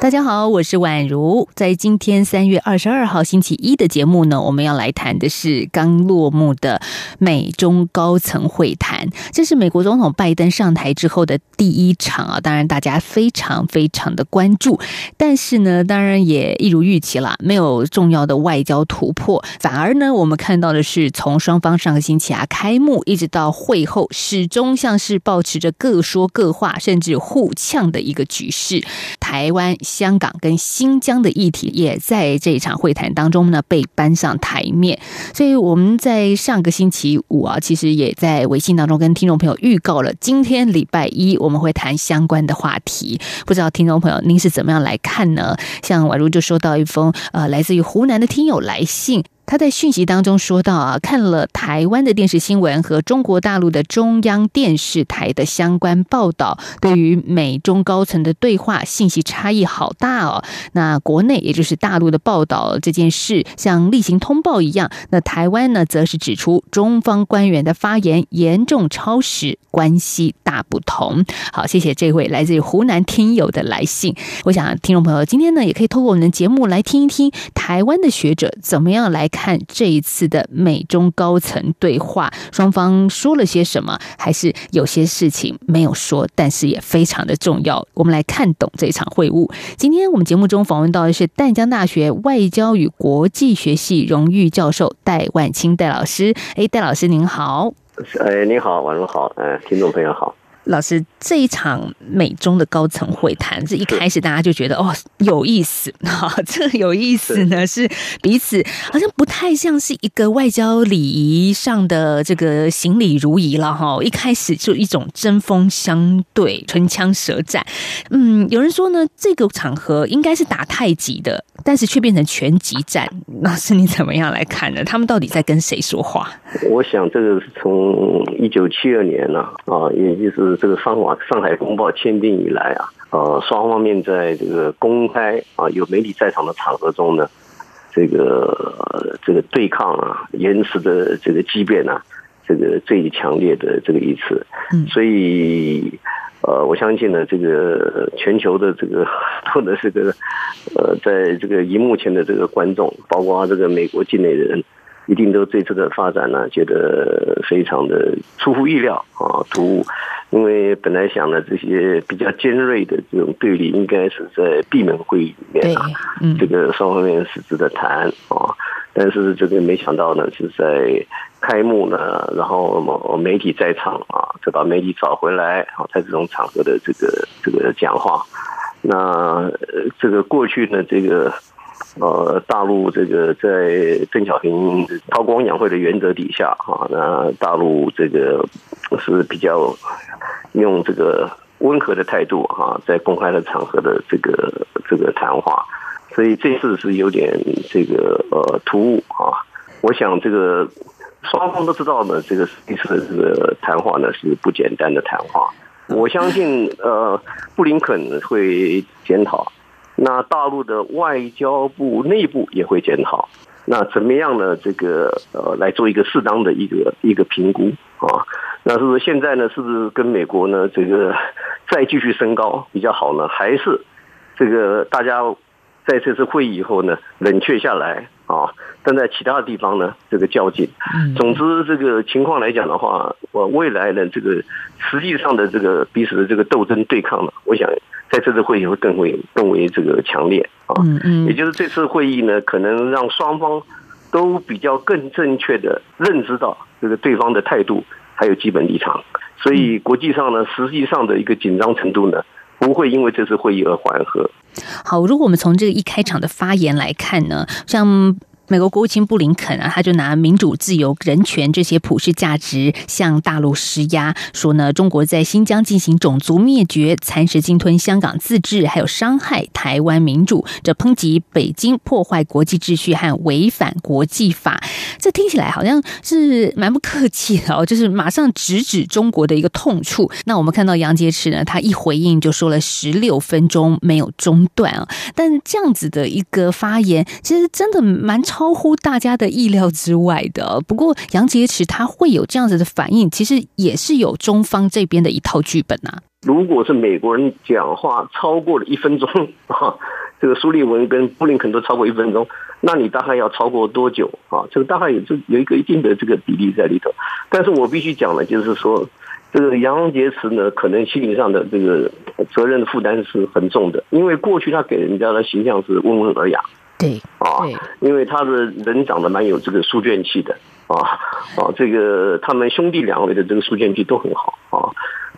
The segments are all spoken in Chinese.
大家好，我是宛如。在今天三月二十二号星期一的节目呢，我们要来谈的是刚落幕的美中高层会谈。这是美国总统拜登上台之后的第一场啊，当然大家非常非常的关注。但是呢，当然也一如预期啦，没有重要的外交突破，反而呢，我们看到的是从双方上个星期啊开幕一直到会后，始终像是保持着各说各话，甚至互呛的一个局势。台湾。香港跟新疆的议题也在这一场会谈当中呢被搬上台面，所以我们在上个星期五啊，其实也在微信当中跟听众朋友预告了，今天礼拜一我们会谈相关的话题。不知道听众朋友您是怎么样来看呢？像宛如就收到一封呃来自于湖南的听友来信。他在讯息当中说到啊，看了台湾的电视新闻和中国大陆的中央电视台的相关报道，对于美中高层的对话信息差异好大哦。那国内也就是大陆的报道这件事，像例行通报一样，那台湾呢，则是指出中方官员的发言严重超时，关系大不同。好，谢谢这位来自于湖南听友的来信。我想听众朋友今天呢，也可以透过我们的节目来听一听台湾的学者怎么样来。看这一次的美中高层对话，双方说了些什么？还是有些事情没有说，但是也非常的重要。我们来看懂这场会晤。今天我们节目中访问到的是淡江大学外交与国际学系荣誉教授戴万清戴老师。哎，戴老师您好。哎，你好，晚上好。哎，听众朋友好。老师，这一场美中的高层会谈，这一开始大家就觉得哦有意思哈，这个有意思呢是彼此好像不太像是一个外交礼仪上的这个行礼如仪了哈，一开始就一种针锋相对、唇枪舌战。嗯，有人说呢，这个场合应该是打太极的，但是却变成拳击战。老师，你怎么样来看呢？他们到底在跟谁说话？我想这个是从一九七二年呢啊，也就是。这个《上网上海公报》签订以来啊，呃，双方面在这个公开啊有媒体在场的场合中呢，这个这个对抗啊，言辞的这个激辩啊，这个最强烈的这个一次。所以呃，我相信呢，这个全球的这个或者这个呃，在这个荧幕前的这个观众，包括这个美国境内的人。一定都这次的发展呢，觉得非常的出乎意料啊，突兀。因为本来想呢，这些比较尖锐的这种对立，应该是在闭门会议里面啊，这个双方面实质的谈啊。但是这个没想到呢，是在开幕呢，然后媒体在场啊，就把媒体找回来啊，在这种场合的这个这个讲话。那这个过去呢，这个。呃，大陆这个在邓小平韬光养晦的原则底下，哈，那大陆这个是比较用这个温和的态度，哈，在公开的场合的这个这个谈话，所以这次是有点这个呃突兀啊。我想这个双方都知道呢，这个这次的这个谈话呢是不简单的谈话。我相信呃，布林肯会检讨。那大陆的外交部内部也会检讨，那怎么样呢？这个呃，来做一个适当的一个一个评估啊。那是不是现在呢？是不是跟美国呢？这个再继续升高比较好呢？还是这个大家在这次会议以后呢，冷却下来啊？但在其他地方呢，这个较劲。总之，这个情况来讲的话，我未来呢，这个实际上的这个彼此的这个斗争对抗呢，我想。在这次会议会更为更为这个强烈啊，嗯嗯，也就是这次会议呢，可能让双方都比较更正确的认知到这个对方的态度还有基本立场，所以国际上呢，实际上的一个紧张程度呢，不会因为这次会议而缓和。好，如果我们从这个一开场的发言来看呢，像。美国国务卿布林肯啊，他就拿民主、自由、人权这些普世价值向大陆施压，说呢，中国在新疆进行种族灭绝、蚕食鲸吞香港自治，还有伤害台湾民主，这抨击北京破坏国际秩序和违反国际法。这听起来好像是蛮不客气的哦，就是马上直指中国的一个痛处。那我们看到杨洁篪呢，他一回应就说了十六分钟没有中断啊，但这样子的一个发言，其实真的蛮超乎大家的意料之外的。不过杨洁篪他会有这样子的反应，其实也是有中方这边的一套剧本啊。如果是美国人讲话超过了一分钟啊，这个苏利文跟布林肯都超过一分钟。那你大概要超过多久啊？这个大概也是有一个一定的这个比例在里头。但是我必须讲的，就是说，这个杨洁篪呢，可能心理上的这个责任的负担是很重的，因为过去他给人家的形象是温文尔雅，对啊，因为他的人长得蛮有这个书卷气的啊啊，这个他们兄弟两位的这个书卷气都很好啊。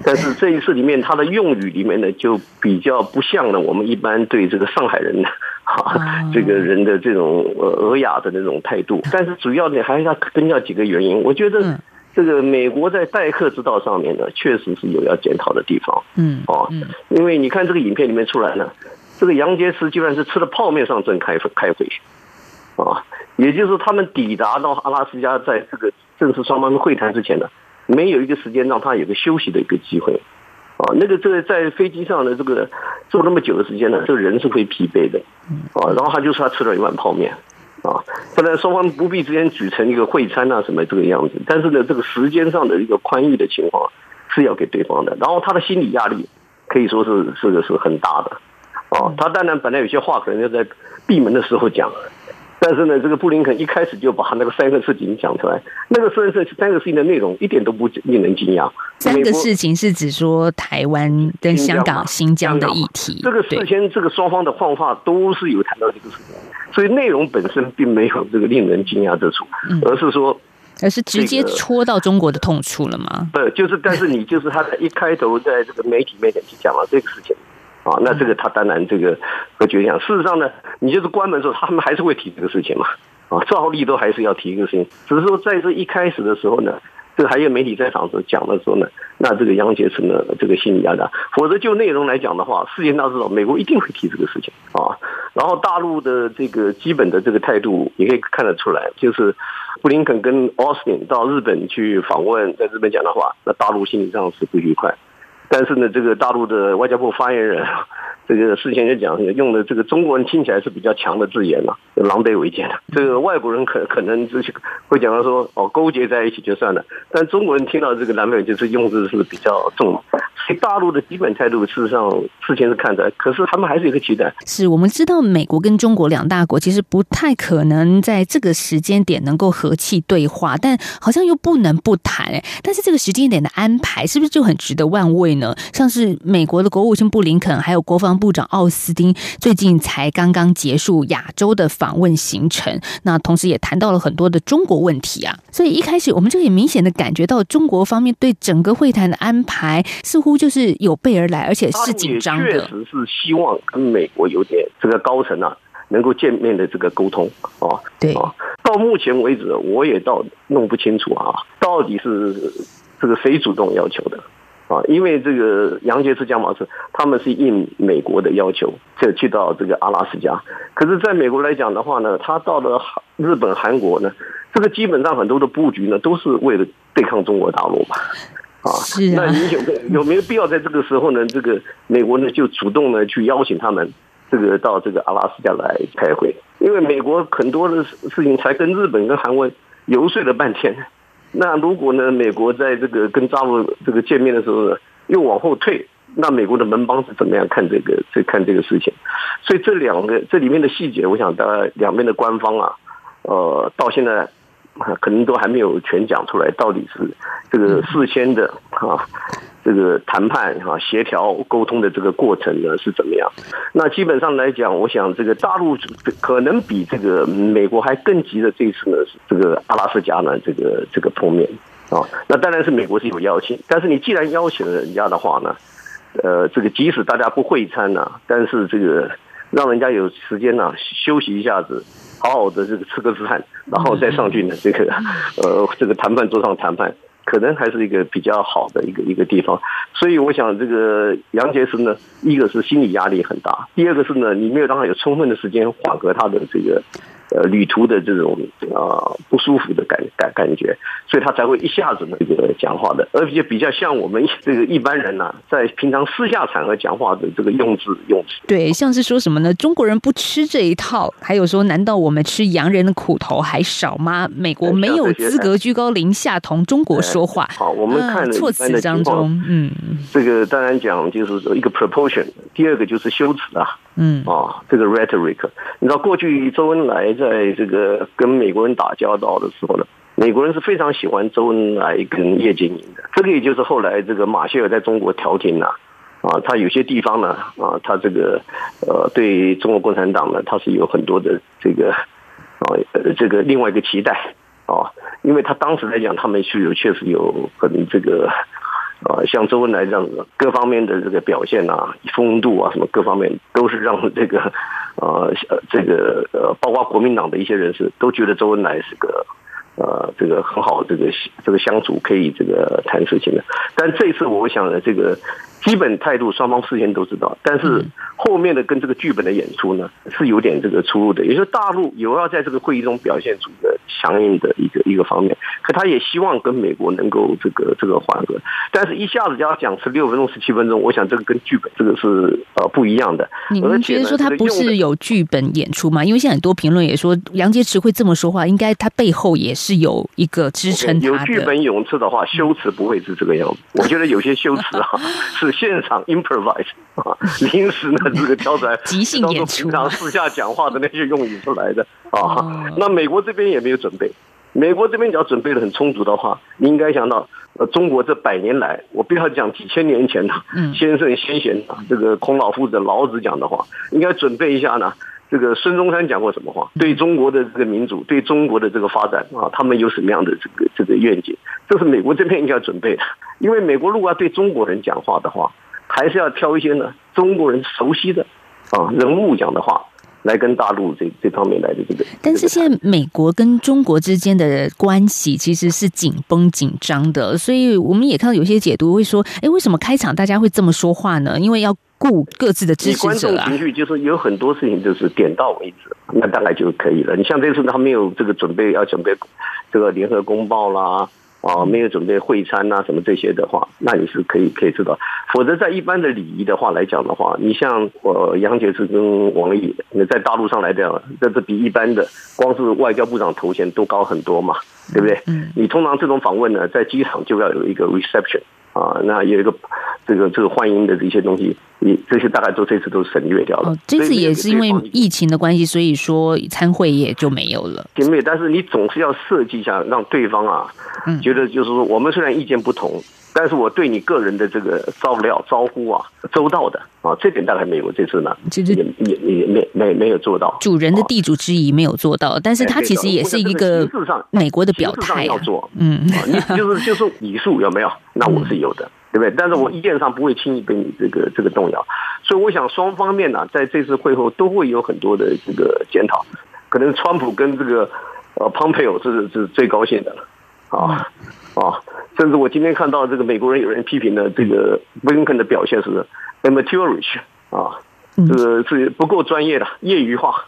但是这一次里面，他的用语里面呢，就比较不像呢我们一般对这个上海人的哈 这个人的这种呃尔雅的那种态度。但是主要呢还是要跟要几个原因。我觉得这个美国在待客之道上面呢，确实是有要检讨的地方。嗯，哦，因为你看这个影片里面出来呢，这个杨洁篪居然是吃了泡面上阵开开会，啊，也就是他们抵达到阿拉斯加，在这个正式双方会谈之前呢。没有一个时间让他有个休息的一个机会，啊，那个这个在飞机上的这个坐那么久的时间呢，这个人是会疲惫的，啊，然后他就说他吃了一碗泡面，啊，当然双方不必之间举成一个会餐啊什么这个样子，但是呢，这个时间上的一个宽裕的情况是要给对方的，然后他的心理压力可以说是这个是很大的，啊，他当然本来有些话可能要在闭门的时候讲。但是呢，这个布林肯一开始就把那个三个事情讲出来，那个三个三个事情的内容一点都不令人惊讶。三个事情是指说台湾跟香港、新疆的议题。这个事先这个双方的换话都是有谈到这个事情，所以内容本身并没有这个令人惊讶之处，而是说，而是直接戳到中国的痛处了吗？不，就是，但是你就是他在一开头在这个媒体面前去讲了这个事情。啊，那这个他当然这个和决定。事实上呢，你就是关门的时候，他们还是会提这个事情嘛。啊，照例都还是要提一个事情，只是说在这一开始的时候呢，这个还有媒体在场时候讲的时候呢，那这个杨洁篪呢，这个心理压力，否则就内容来讲的话，世界大知道，美国一定会提这个事情啊。然后大陆的这个基本的这个态度你可以看得出来，就是布林肯跟奥斯汀到日本去访问，在日本讲的话，那大陆心理上是不愉快。但是呢，这个大陆的外交部发言人，这个事先也讲，用的这个中国人听起来是比较强的字眼嘛，狼狈为奸的。这个外国人可可能这些会讲到说，哦，勾结在一起就算了。但中国人听到这个狼狈就是用字是比较重。大陆的基本态度，事实上事前是看的，可是他们还是有个期待。是我们知道，美国跟中国两大国其实不太可能在这个时间点能够和气对话，但好像又不能不谈。哎，但是这个时间点的安排是不是就很值得万位呢？像是美国的国务卿布林肯，还有国防部长奥斯汀，最近才刚刚结束亚洲的访问行程，那同时也谈到了很多的中国问题啊。所以一开始我们就很明显的感觉到，中国方面对整个会谈的安排是乎。就是有备而来，而且是紧张的。确实是希望跟美国有点这个高层啊，能够见面的这个沟通啊。对啊，到目前为止，我也到弄不清楚啊，到底是这个谁主动要求的啊？因为这个杨洁篪、江马是他们是应美国的要求，就去到这个阿拉斯加。可是，在美国来讲的话呢，他到了日本、韩国呢，这个基本上很多的布局呢，都是为了对抗中国大陆嘛。啊，那你有有没有必要在这个时候呢？这个美国呢就主动呢去邀请他们，这个到这个阿拉斯加来开会？因为美国很多的事情才跟日本跟韩国游说了半天。那如果呢，美国在这个跟大陆这个见面的时候呢，又往后退，那美国的门帮是怎么样看这个？这看这个事情？所以这两个这里面的细节，我想大概两边的官方啊，呃，到现在。可能都还没有全讲出来，到底是这个事先的啊，这个谈判啊、协调沟通的这个过程呢是怎么样？那基本上来讲，我想这个大陆可能比这个美国还更急的这次呢是这个阿拉斯加呢这个这个碰面啊。那当然是美国是有邀请，但是你既然邀请了人家的话呢，呃，这个即使大家不会餐呢，但是这个让人家有时间呢休息一下子，好好的这个吃个饭，然后再上去呢这个呃这个谈判桌上谈判，可能还是一个比较好的一个一个地方。所以我想，这个杨洁篪呢，一个是心理压力很大，第二个是呢，你没有让他有充分的时间缓和他的这个。呃，旅途的这种啊不舒服的感感感觉，所以他才会一下子那个讲话的，而且比较像我们这个一般人呢，在平常私下场合讲话的这个用字用词。对，像是说什么呢？中国人不吃这一套，还有说，难道我们吃洋人的苦头还少吗？美国没有资格居高临下同中国说话。好，我们看措辞当中，嗯，这个当然讲就是说一个 proportion，第二个就是修辞啊。嗯啊，这个 rhetoric，你知道过去周恩来在这个跟美国人打交道的时候呢，美国人是非常喜欢周恩来跟叶剑英的。这个也就是后来这个马歇尔在中国调停呐，啊，他有些地方呢，啊，他这个呃对中国共产党呢，他是有很多的这个啊这个另外一个期待啊，因为他当时来讲，他们是有确实有很这个。啊，像周恩来这样子，各方面的这个表现啊，风度啊，什么各方面都是让这个，呃，这个呃，包括国民党的一些人士都觉得周恩来是个，呃，这个很好，这个这个相处可以这个谈事情的。但这次我想呢，这个。基本态度，双方事先都知道，但是后面的跟这个剧本的演出呢，是有点这个出入的。也就是大陆有要在这个会议中表现出的强硬的一个一个方面，可他也希望跟美国能够这个这个缓和，但是一下子就要讲十六分钟、十七分钟，我想这个跟剧本这个是呃不一样的。你们觉得说他不是有剧本演出吗？因为现在很多评论也说杨洁篪会这么说话，应该他背后也是有一个支撑。有剧本咏词的话，修辞不会是这个样子。我觉得有些修辞啊 是。现场 improvise 啊，临时呢这个挑出来，即兴演出，平常私下讲话的那些用语出来的啊。那美国这边也没有准备，美国这边只要准备的很充足的话，你应该想到，呃，中国这百年来，我不要讲几千年前的先生先贤啊，这个孔老夫子、老子讲的话，应该准备一下呢。这个孙中山讲过什么话？对中国的这个民主，对中国的这个发展啊，他们有什么样的这个这个愿景？这是美国这边应该准备的。因为美国如果要对中国人讲话的话，还是要挑一些呢中国人熟悉的啊人物讲的话来跟大陆这这方面来的这个。但是现在美国跟中国之间的关系其实是紧绷紧张的，所以我们也看到有些解读会说：，哎，为什么开场大家会这么说话呢？因为要。顾各自的支持者啊，情绪就是有很多事情就是点到为止，那大概就可以了。你像这次他没有这个准备，要准备这个联合公报啦，啊，没有准备会餐呐什么这些的话，那你是可以可以知道。否则在一般的礼仪的话来讲的话，你像我杨洁篪跟王毅，那在大陆上来讲，这是比一般的光是外交部长头衔都高很多嘛，对不对？嗯，你通常这种访问呢，在机场就要有一个 reception。啊，那有一个这个这个欢迎的这些东西，你这些大概都这次都省略掉了。这次也是因为疫情的关系，所以说参会也就没有了。没但是你总是要设计一下，让对方啊，觉得就是说，我们虽然意见不同。但是我对你个人的这个照料招呼啊，周到的啊，这点大概没有这次呢，其实也也也没没没有做到。主人的地主之谊没有做到，但是他其实也是一个美国的表态要做，嗯，你就是就是礼数有没有？那我是有的，对不对？但是我意见上不会轻易被你这个这个动摇，所以我想双方面呢，在这次会后都会有很多的这个检讨，可能川普跟这个呃蓬佩奥是是最高兴的了，啊。啊，甚至我今天看到这个美国人有人批评的这个布林肯的表现是 amateurish 啊，这个是不够专业的，业余化。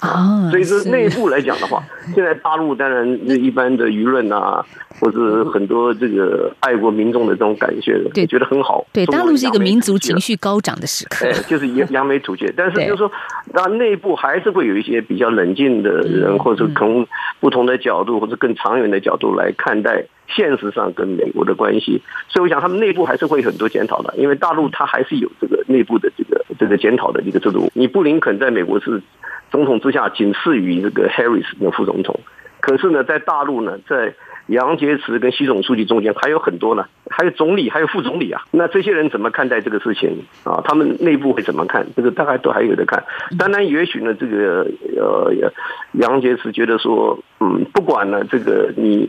啊，所以说内部来讲的话，现在大陆当然一般的舆论啊，或者很多这个爱国民众的这种感觉，对，觉得很好。对，大陆是一个民族情绪高涨的时刻，就是扬扬眉吐气。但是就是说，那内部还是会有一些比较冷静的人，或者从不同的角度或者更长远的角度来看待现实上跟美国的关系。所以我想，他们内部还是会很多检讨的，因为大陆它还是有这个内部的这个这个检讨的一个制度。你布林肯在美国是。总统之下仅次于这个 Harris 的副总统，可是呢，在大陆呢，在杨洁篪跟习总书记中间还有很多呢，还有总理，还有副总理啊。那这些人怎么看待这个事情啊？他们内部会怎么看？这个大概都还有的看。当然，也许呢，这个呃，杨洁篪觉得说，嗯，不管呢，这个你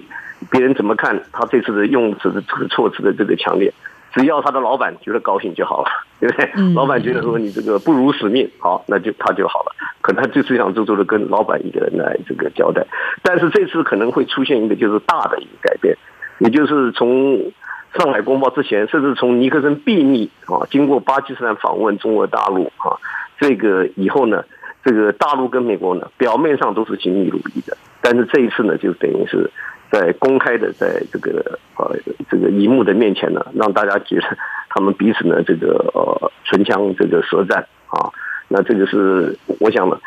别人怎么看他这次的用词的这个措辞的这个强烈。只要他的老板觉得高兴就好了，对不对？嗯老板觉得说你这个不辱使命，好，那就他就好了。可能他就是想做做的跟老板一个人来这个交代。但是这次可能会出现一个就是大的一个改变，也就是从上海公报之前，甚至从尼克森秘密啊，经过巴基斯坦访问中国大陆啊，这个以后呢，这个大陆跟美国呢，表面上都是亲密如一的，但是这一次呢，就等于是在公开的在这个呃这个荧幕的面前呢，让大家觉得他们彼此呢这个呃唇枪这个舌战啊，那这个是我想呢。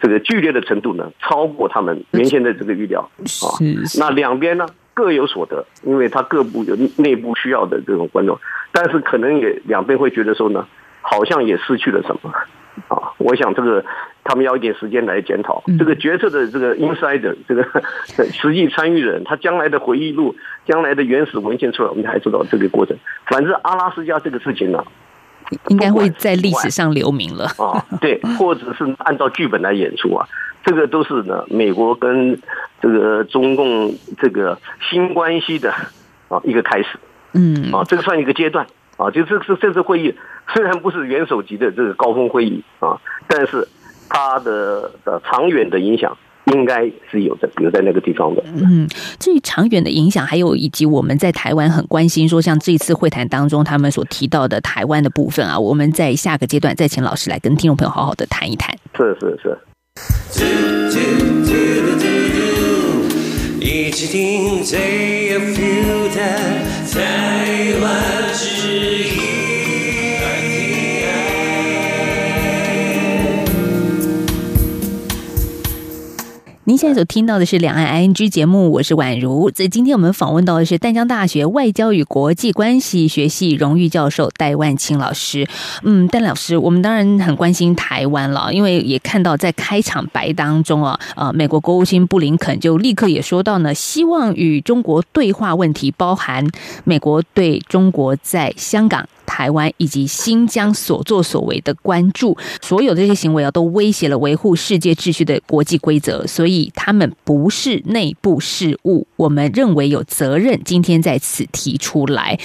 这个剧烈的程度呢，超过他们原先的这个预料啊。那两边呢各有所得，因为他各部有内部需要的这种观众，但是可能也两边会觉得说呢，好像也失去了什么啊。我想这个他们要一点时间来检讨。嗯。这个决策的这个 insider 这个 实际参与人，他将来的回忆录、将来的原始文献出来，我们才知道这个过程。反正阿拉斯加这个事情呢，应该会在历史上留名了。啊，对，或者是按照剧本来演出啊，这个都是呢，美国跟这个中共这个新关系的啊一个开始。嗯，啊，这个算一个阶段。啊，就这次这次会议虽然不是元首级的这个高峰会议啊，但是它的呃长远的影响应该是有的，有在那个地方的。嗯，至于长远的影响，还有以及我们在台湾很关心，说像这次会谈当中他们所提到的台湾的部分啊，我们在下个阶段再请老师来跟听众朋友好好的谈一谈。是是是。一您现在所听到的是两岸 ING 节目，我是宛如。在今天我们访问到的是淡江大学外交与国际关系学系荣誉教授戴万清老师。嗯，戴老师，我们当然很关心台湾了，因为也看到在开场白当中啊，呃，美国国务卿布林肯就立刻也说到呢，希望与中国对话问题包含美国对中国在香港。台湾以及新疆所作所为的关注，所有这些行为啊，都威胁了维护世界秩序的国际规则，所以他们不是内部事务，我们认为有责任今天在此提出来。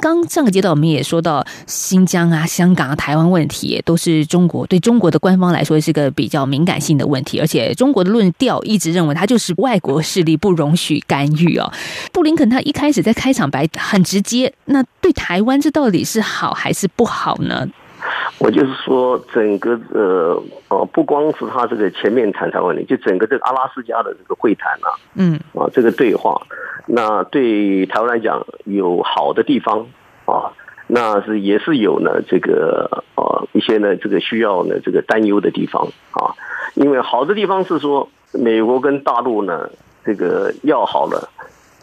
刚上个阶段我们也说到新疆啊、香港啊、台湾问题，都是中国对中国的官方来说是个比较敏感性的问题，而且中国的论调一直认为它就是外国势力不容许干预哦。布林肯他一开始在开场白很直接，那对台湾这到底是好还是不好呢？我就是说，整个呃呃，不光是他这个前面谈台湾问题，就整个这个阿拉斯加的这个会谈啊，嗯啊，这个对话，那对台湾来讲有好的地方啊，那是也是有呢这个呃一些呢这个需要呢这个担忧的地方啊，因为好的地方是说美国跟大陆呢这个要好了，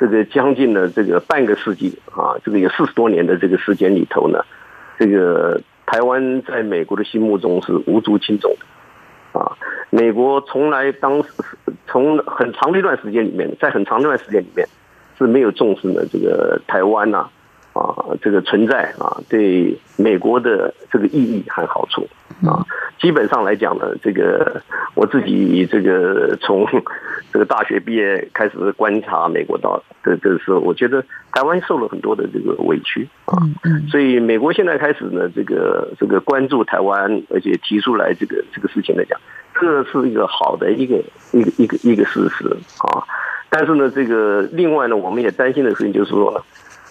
这个将近了这个半个世纪啊，这个有四十多年的这个时间里头呢，这个台湾在美国的心目中是无足轻重的啊。美国从来当时从很长的一段时间里面，在很长的一段时间里面是没有重视呢这个台湾呐啊这个存在啊对美国的这个意义和好处啊。基本上来讲呢，这个我自己这个从这个大学毕业开始观察美国到的这个时候，我觉得台湾受了很多的这个委屈啊。所以美国现在开始呢，这个这个关注台湾，而且提出来这个这个事情来讲，这是一个好的一个一个一个一个事实啊。但是呢，这个另外呢，我们也担心的事情就是说呢，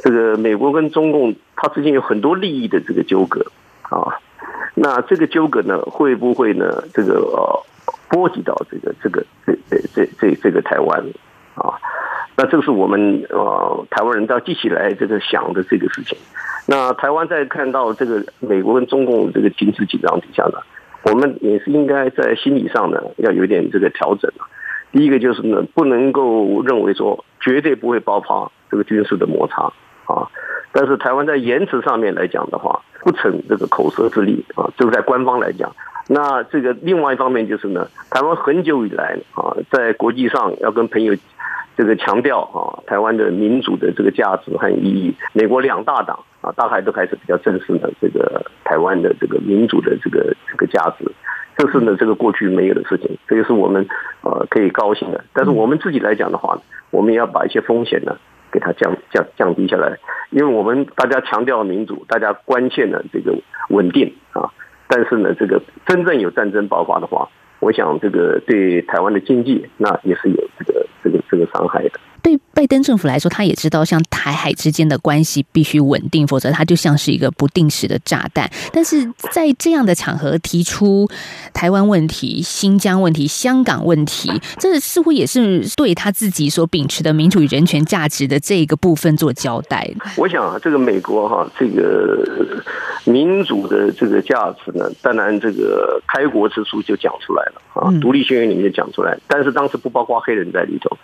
这个美国跟中共它之间有很多利益的这个纠葛啊。那这个纠葛呢，会不会呢？这个呃，波及到这个这个这这这这这个台湾啊？那这个是我们呃台湾人要记起来这个想的这个事情。那台湾在看到这个美国跟中共这个军事紧张底下呢，我们也是应该在心理上呢要有点这个调整啊。第一个就是呢，不能够认为说绝对不会爆发这个军事的摩擦啊。但是台湾在言辞上面来讲的话，不逞这个口舌之力啊，这个在官方来讲。那这个另外一方面就是呢，台湾很久以来啊，在国际上要跟朋友这个强调啊，台湾的民主的这个价值和意义。美国两大党啊，大概都开始比较正视呢这个台湾的这个民主的这个这个价值。这是呢这个过去没有的事情，这个是我们呃可以高兴的。但是我们自己来讲的话，我们也要把一些风险呢给它降降降低下来。因为我们大家强调民主，大家关切呢这个稳定啊，但是呢，这个真正有战争爆发的话，我想这个对台湾的经济那也是有这个这个这个伤害的。对拜登政府来说，他也知道像台海之间的关系必须稳定，否则它就像是一个不定时的炸弹。但是在这样的场合提出台湾问题、新疆问题、香港问题，这似乎也是对他自己所秉持的民主与人权价值的这个部分做交代。我想啊，这个美国哈，这个民主的这个价值呢，当然这个开国之初就讲出来了啊，独立宣言里面讲出来，但是当时不包括黑人在里头。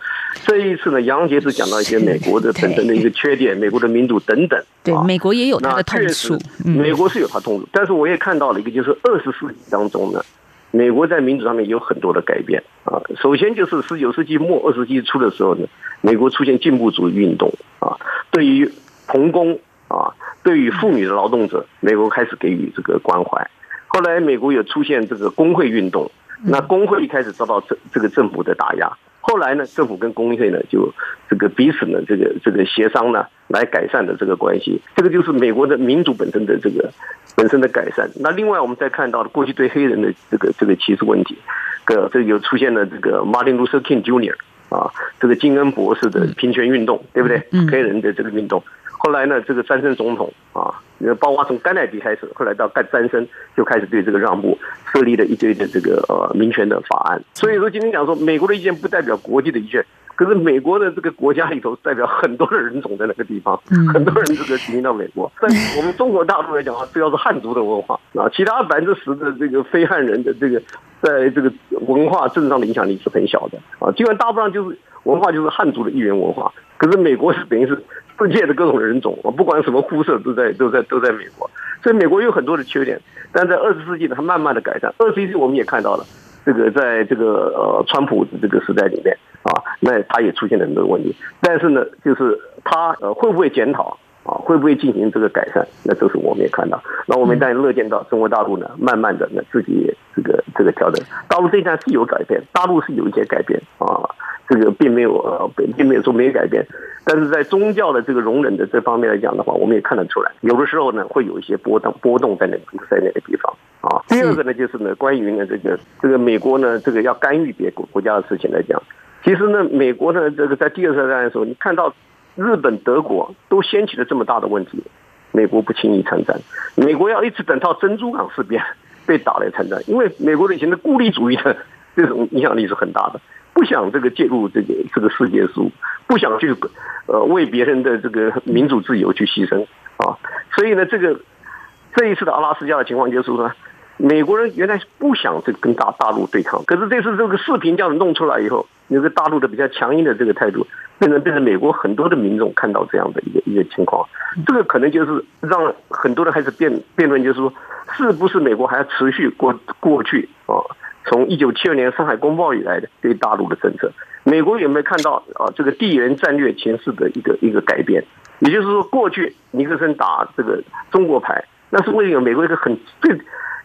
这一次呢，杨杰是讲到一些美国的 本身的一个缺点，美国的民主等等。对，美国也有它的痛处。美国是有它痛处，但是我也看到了一个，就是二十世纪当中呢，美国在民主上面有很多的改变啊。首先就是十九世纪末二十世纪初的时候呢，美国出现进步主义运动啊，对于童工啊，对于妇女的劳动者，美国开始给予这个关怀。后来美国也出现这个工会运动，那工会一开始遭到这这个政府的打压。后来呢，政府跟工会呢就这个彼此呢这个这个协商呢来改善的这个关系，这个就是美国的民主本身的这个本身的改善。那另外我们再看到过去对黑人的这个这个歧视问题，个这又出现了这个 Martin Luther King Jr. 啊，这个金恩博士的平权运动，对不对？黑人的这个运动。后来呢，这个詹森总统啊，包括从甘乃迪开始，后来到干詹森就开始对这个让步，设立了一堆的这个呃民权的法案。所以说今天讲说，美国的意见不代表国际的意见，可是美国的这个国家里头代表很多的人种在那个地方，很多人这个移民到美国。在我们中国大陆来讲啊，主要是汉族的文化啊，其他百分之十的这个非汉人的这个在这个文化政治上的影响力是很小的啊，基本大部分就是文化就是汉族的一元文化。可是美国是等于是。世界的各种人种，我不管什么肤色，都在都在都在美国。所以美国有很多的缺点，但在二十世纪呢，它慢慢的改善。二十世纪我们也看到了，这个在这个呃川普的这个时代里面啊，那他也出现了很多问题。但是呢，就是他呃会不会检讨啊，会不会进行这个改善？那都是我们也看到。那我们当然乐见到中国大陆呢，慢慢的呢自己这个这个调整。大陆这一站是有改变，大陆是有一些改变啊。这个并没有呃，并没有说没有改变，但是在宗教的这个容忍的这方面来讲的话，我们也看得出来，有的时候呢会有一些波动波动在那在那个地方啊。第二个呢就是呢，关于呢这个这个美国呢这个要干预别国国家的事情来讲，其实呢美国呢这个在第二次大战的时候，你看到日本、德国都掀起了这么大的问题，美国不轻易参战，美国要一直等到珍珠港事变 被打来参战，因为美国的以前的孤立主义的这种影响力是很大的。不想这个介入这个这个世界事务，不想去呃为别人的这个民主自由去牺牲啊，所以呢，这个这一次的阿拉斯加的情况就是说，美国人原来不想这跟大大陆对抗，可是这次这个视频这样弄出来以后，那个大陆的比较强硬的这个态度，变成变成美国很多的民众看到这样的一个一个情况，这个可能就是让很多人开始辩辩论，就是说，是不是美国还要持续过过去啊？从一九七二年上海公报以来的对大陆的政策，美国有没有看到啊？这个地缘战略形势的一个一个改变？也就是说，过去尼克森打这个中国牌，那是为了美国一个很最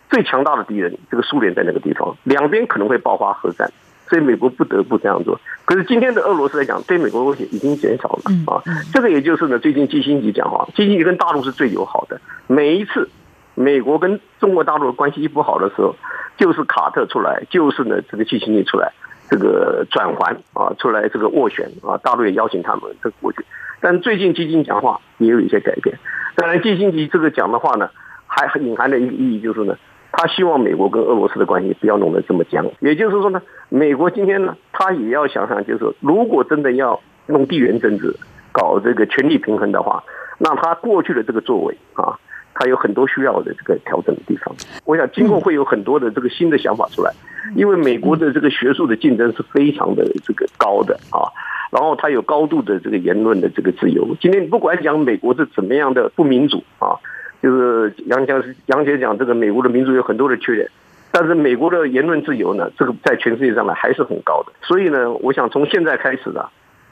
最强大的敌人，这个苏联在那个地方，两边可能会爆发核战，所以美国不得不这样做。可是今天的俄罗斯来讲，对美国威胁已经减少了啊。这个也就是呢，最近基辛格讲话，基辛格跟大陆是最友好的。每一次美国跟中国大陆的关系一不好的时候。就是卡特出来，就是呢这个基辛格出来，这个转环啊出来这个斡旋啊，大陆也邀请他们这个过去。但最近基辛讲话也有一些改变。当然，基辛格这个讲的话呢，还隐含的一个意义就是呢，他希望美国跟俄罗斯的关系不要弄得这么僵。也就是说呢，美国今天呢，他也要想想，就是如果真的要弄地缘政治，搞这个权力平衡的话，那他过去的这个作为啊。还有很多需要的这个调整的地方，我想今后会有很多的这个新的想法出来，因为美国的这个学术的竞争是非常的这个高的啊，然后它有高度的这个言论的这个自由。今天不管讲美国是怎么样的不民主啊，就是杨江杨姐讲这个美国的民主有很多的缺点，但是美国的言论自由呢，这个在全世界上呢还是很高的。所以呢，我想从现在开始呢，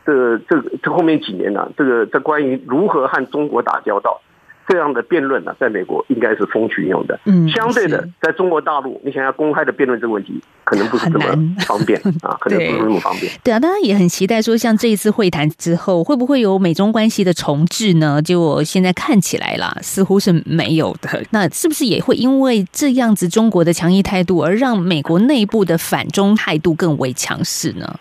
这这这后面几年呢，这个这关于如何和中国打交道。这样的辩论呢，在美国应该是风起云涌的。嗯相对的，在中国大陆，你想要公开的辩论这个问题，可能不是这么方便 啊，可能不是那么方便。对啊，大家也很期待说，像这一次会谈之后，会不会有美中关系的重置呢？结果现在看起来啦，似乎是没有的。那是不是也会因为这样子中国的强硬态度，而让美国内部的反中态度更为强势呢？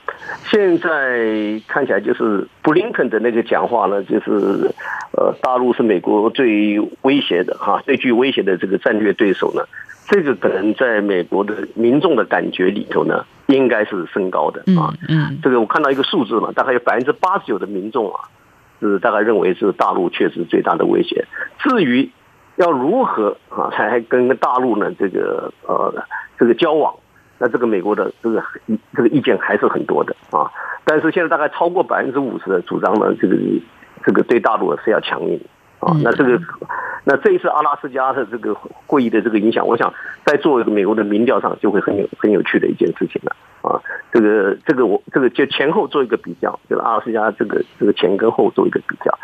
现在看起来就是布林肯的那个讲话呢，就是呃，大陆是美国最威胁的哈，最具威胁的这个战略对手呢。这个可能在美国的民众的感觉里头呢，应该是升高的啊。嗯这个我看到一个数字嘛，大概有百分之八十九的民众啊，是大概认为是大陆确实最大的威胁。至于要如何啊才跟大陆呢这个呃这个交往，那这个美国的这个这个意见还是很多的啊。但是现在大概超过百分之五十的主张呢，这个这个对大陆是要强硬啊嗯。那这个那这一次阿拉斯加的这个会议的这个影响，我想在做美国的民调上就会很有很有趣的一件事情了啊。这个这个我这个就前后做一个比较，就是阿拉斯加这个这个前跟后做一个比较，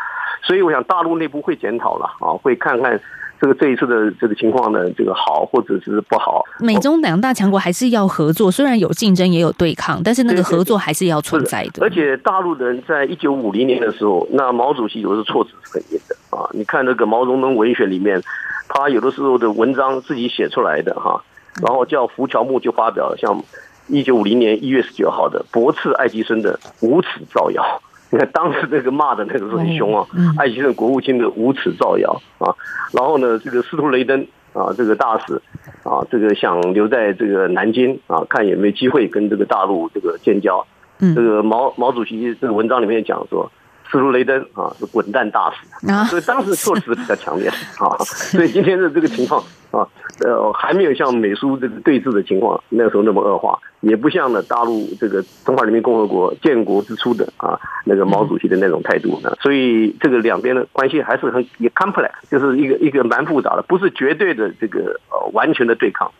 所以我想大陆内部会检讨了啊，会看看这个这一次的这个情况呢，这个好或者是不好。美中两大强国还是要合作，虽然有竞争也有对抗，但是那个合作还是要存在的。而且大陆人在一九五零年的时候，那毛主席有的措辞是很严的啊。你看那个毛泽东文学里面，他有的时候的文章自己写出来的哈，然后叫胡乔木就发表了像一九五零年一月十九号的驳斥爱迪生的无耻造谣。你看 当时这个骂的那个是很凶啊，爱迪生国务卿的无耻造谣啊。然后呢，这个司徒雷登啊，这个大使啊，这个想留在这个南京啊，看有没有机会跟这个大陆这个建交。嗯这个毛毛主席这个文章里面讲说，司徒雷登啊是滚蛋大使，啊所以当时措辞比较强烈 啊。所以今天的这个情况啊，呃，还没有像美苏这个对峙的情况那时候那么恶化，也不像呢大陆这个中华人民共和国建国之初的啊那个毛主席的那种态度呢。所以这个两边的关系还是很也 complex，就是一个一个蛮复杂的，不是绝对的这个呃完全的对抗。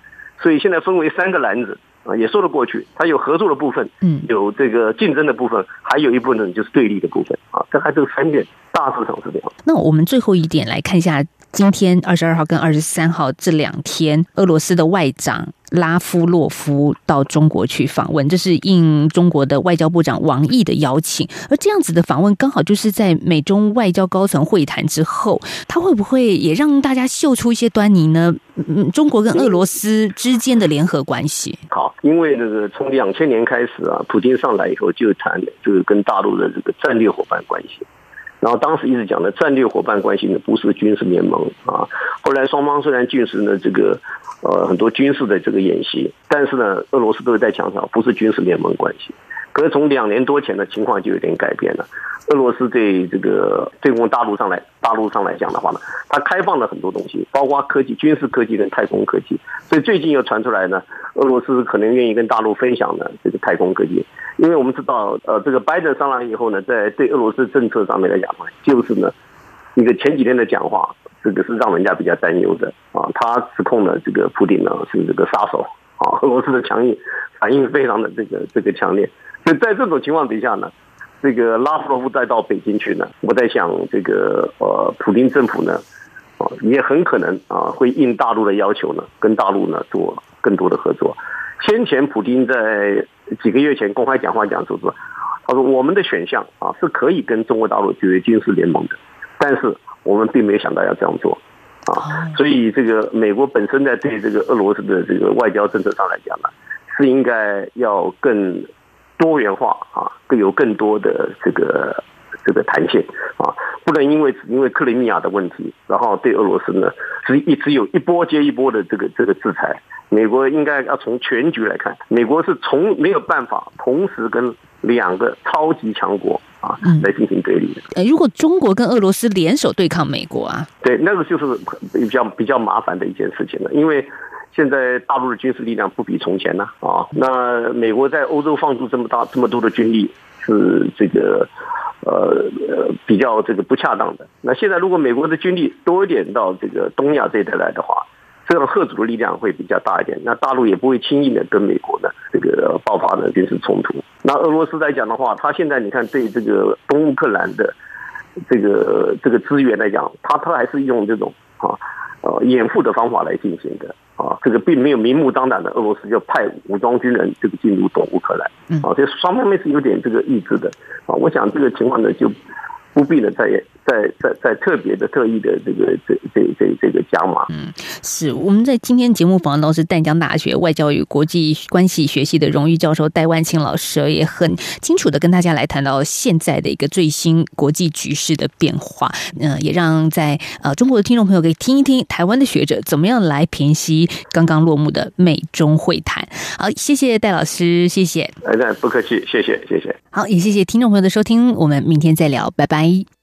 所以现在分为三个篮子啊，也说得过去。它有合作的部分，嗯有这个竞争的部分，还有一部分就是对立的部分啊。这还这三点大市场是这样。那我们最后一点来看一下，今天二十二号跟二十三号这两天，俄罗斯的外长拉夫洛夫到中国去访问，这是应中国的外交部长王毅的邀请。而这样子的访问，刚好就是在美中外交高层会谈之后，他会不会也让大家嗅出一些端倪呢？嗯，中国跟俄罗斯之间的联合关系，好，因为那个从两千年开始啊，普京上来以后就谈就是跟大陆的这个战略伙伴关系。然后当时一直讲的战略伙伴关系呢，不是军事联盟啊。后来双方虽然进行了这个呃很多军事的这个演习，但是呢，俄罗斯都是在强调不是军事联盟关系。可是从两年多前的情况就有点改变了。俄罗斯对这个对我们大陆上来大陆上来讲的话呢，它开放了很多东西，包括科技、军事科技跟太空科技。所以最近又传出来呢，俄罗斯可能愿意跟大陆分享呢这个太空科技，因为我们知道，呃，这个拜登上来以后呢，在对俄罗斯政策上面来讲呢，就是呢一个前几天的讲话，这个是让人家比较担忧的啊。他指控呢这个普京呢是这个杀手啊，俄罗斯的强硬反应非常的这个这个强烈。在这种情况底下呢，这个拉夫罗夫再到北京去呢，我在想这个呃普京政府呢。啊，也很可能啊会应大陆的要求呢，跟大陆呢做更多的合作。先前普京在几个月前公开讲话讲说说，他说我们的选项啊是可以跟中国大陆结为军事联盟的，但是我们并没有想到要这样做啊。所以这个美国本身在对这个俄罗斯的这个外交政策上来讲呢，是应该要更多元化啊，更有更多的这个。这个弹性啊，不能因为只因为克里米亚的问题，然后对俄罗斯呢，只一直有一波接一波的这个这个制裁。美国应该要从全局来看，美国是从没有办法同时跟两个超级强国啊来进行对立的。呃，如果中国跟俄罗斯联手对抗美国啊，对，那个就是比较比较麻烦的一件事情了，因为。现在大陆的军事力量不比从前了啊，那美国在欧洲放出这么大这么多的军力，是这个呃呃比较这个不恰当的。那现在如果美国的军力多一点到这个东亚这一带来的话，这样贺主的力量会比较大一点，那大陆也不会轻易的跟美国呢这个爆发的军事冲突。那俄罗斯来讲的话，他现在你看对这个东乌克兰的这个这个资源来讲，他他还是用这种啊呃掩护的方法来进行的啊，这个并没有明目张胆的俄罗斯就派武装军人这个进入东乌克兰啊，这双方面是有点这个意志的啊，我想这个情况呢就不必呢再再再再特别的特意的这个这这这这个加码。嗯，是我们在今天节目访问到是淡江大学外交与国际关系学系的荣誉教授戴万清老师，也很清楚的跟大家来谈到现在的一个最新国际局势的变化。嗯，也让在呃中国的听众朋友可以听一听台湾的学者怎么样来平息刚刚落幕的美中会谈。好，谢谢戴老师，谢谢。哎，那不客气，谢谢谢谢。好，也谢谢听众朋友的收听，我们明天再聊，拜拜。